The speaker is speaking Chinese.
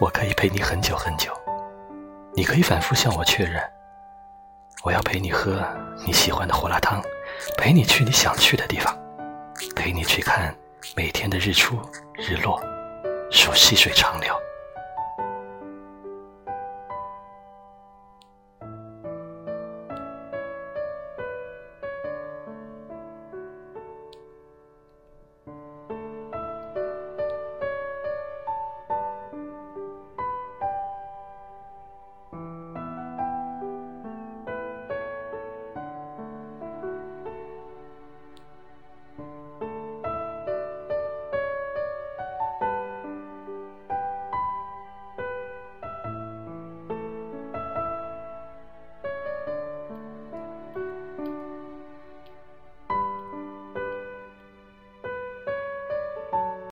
我可以陪你很久很久你可以反复向我确认我要陪你喝你喜欢的胡辣汤陪你去你想去的地方陪你去看每天的日出日落数细水长流。